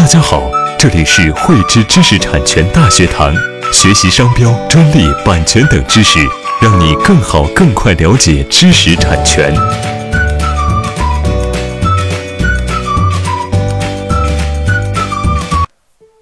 大家好，这里是汇知知识产权大学堂，学习商标、专利、版权等知识，让你更好、更快了解知识产权。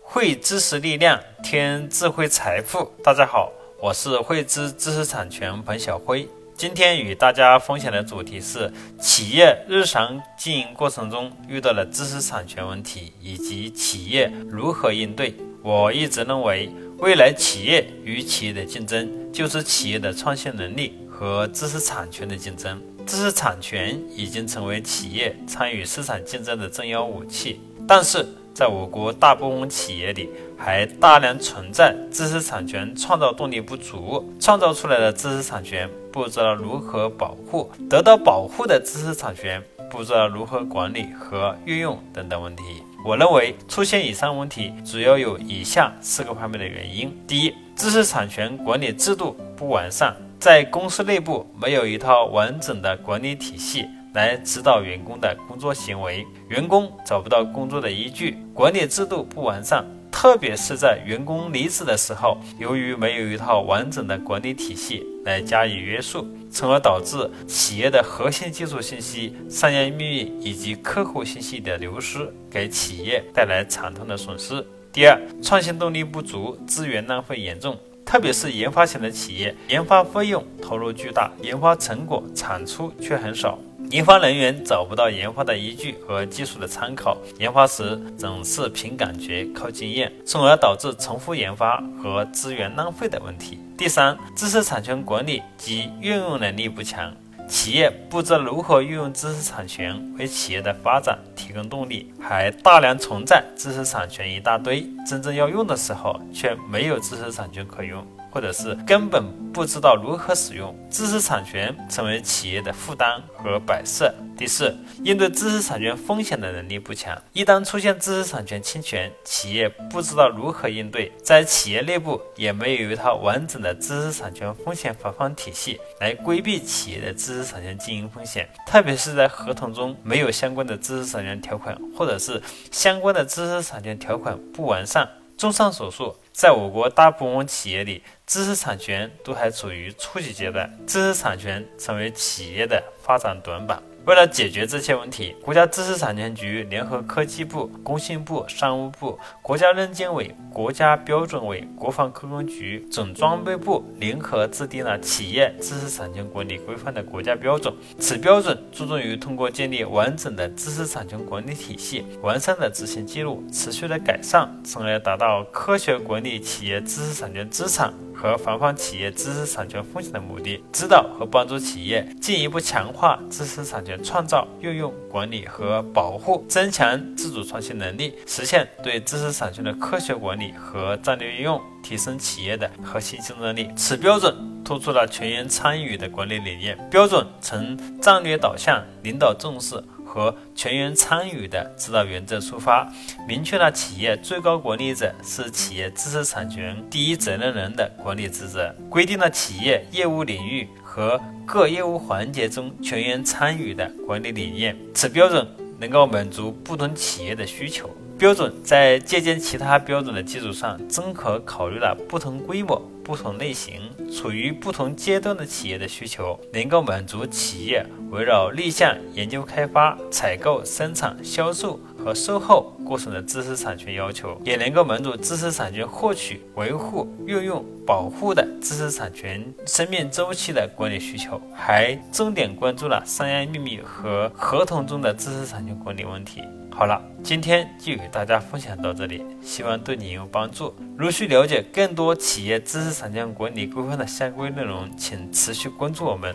汇知识力量，添智慧财富。大家好，我是汇知知识产权彭小辉。今天与大家分享的主题是企业日常经营过程中遇到的知识产权问题以及企业如何应对。我一直认为，未来企业与企业的竞争就是企业的创新能力和知识产权的竞争。知识产权已经成为企业参与市场竞争的重要武器，但是在我国大部分企业里，还大量存在知识产权创造动力不足，创造出来的知识产权。不知道如何保护得到保护的知识产权，不知道如何管理和运用等等问题。我认为出现以上问题主要有以下四个方面的原因：第一，知识产权管理制度不完善，在公司内部没有一套完整的管理体系来指导员工的工作行为，员工找不到工作的依据，管理制度不完善。特别是在员工离职的时候，由于没有一套完整的管理体系来加以约束，从而导致企业的核心技术信息、商业秘密以及客户信息的流失，给企业带来惨痛的损失。第二，创新动力不足，资源浪费严重，特别是研发型的企业，研发费用投入巨大，研发成果产出却很少。研发人员找不到研发的依据和技术的参考，研发时总是凭感觉、靠经验，从而导致重复研发和资源浪费的问题。第三，知识产权管理及运用能力不强，企业不知如何运用知识产权为企业的发展提供动力，还大量存在知识产权一大堆，真正要用的时候却没有知识产权可用。或者是根本不知道如何使用知识产权，成为企业的负担和摆设。第四，应对知识产权风险的能力不强。一旦出现知识产权侵权，企业不知道如何应对，在企业内部也没有一套完整的知识产权风险防范体系来规避企业的知识产权经营风险。特别是在合同中没有相关的知识产权条款，或者是相关的知识产权条款不完善。综上所述，在我国大部分企业里，知识产权都还处于初级阶段，知识产权成为企业的发展短板。为了解决这些问题，国家知识产权局联合科技部、工信部、商务部、国家认监委、国家标准委、国防科工局、总装备部联合制定了《企业知识产权管理规范》的国家标准。此标准注重于通过建立完整的知识产权管理体系、完善的执行记录、持续的改善，从而达到科学管理企业知识产权资产。和防范企业知识产权风险的目的，指导和帮助企业进一步强化知识产权创造、运用、管理和保护，增强自主创新能力，实现对知识产权的科学管理和战略运用，提升企业的核心竞争力。此标准突出了全员参与的管理理念，标准从战略导向、领导重视。和全员参与的指导原则出发，明确了企业最高管理者是企业知识产权第一责任人的管理职责，规定了企业业务领域和各业务环节中全员参与的管理理念。此标准能够满足不同企业的需求。标准在借鉴其他标准的基础上，综合考虑了不同规模。不同类型、处于不同阶段的企业的需求，能够满足企业围绕立项、研究、开发、采购、生产、销售和售后过程的知识产权要求，也能够满足知识产权获取、维护、运用、保护的知识产权生命周期的管理需求，还重点关注了商业秘密和合同中的知识产权管理问题。好了，今天就与大家分享到这里，希望对你有帮助。如需了解更多企业知识产权管理规范的相关内容，请持续关注我们。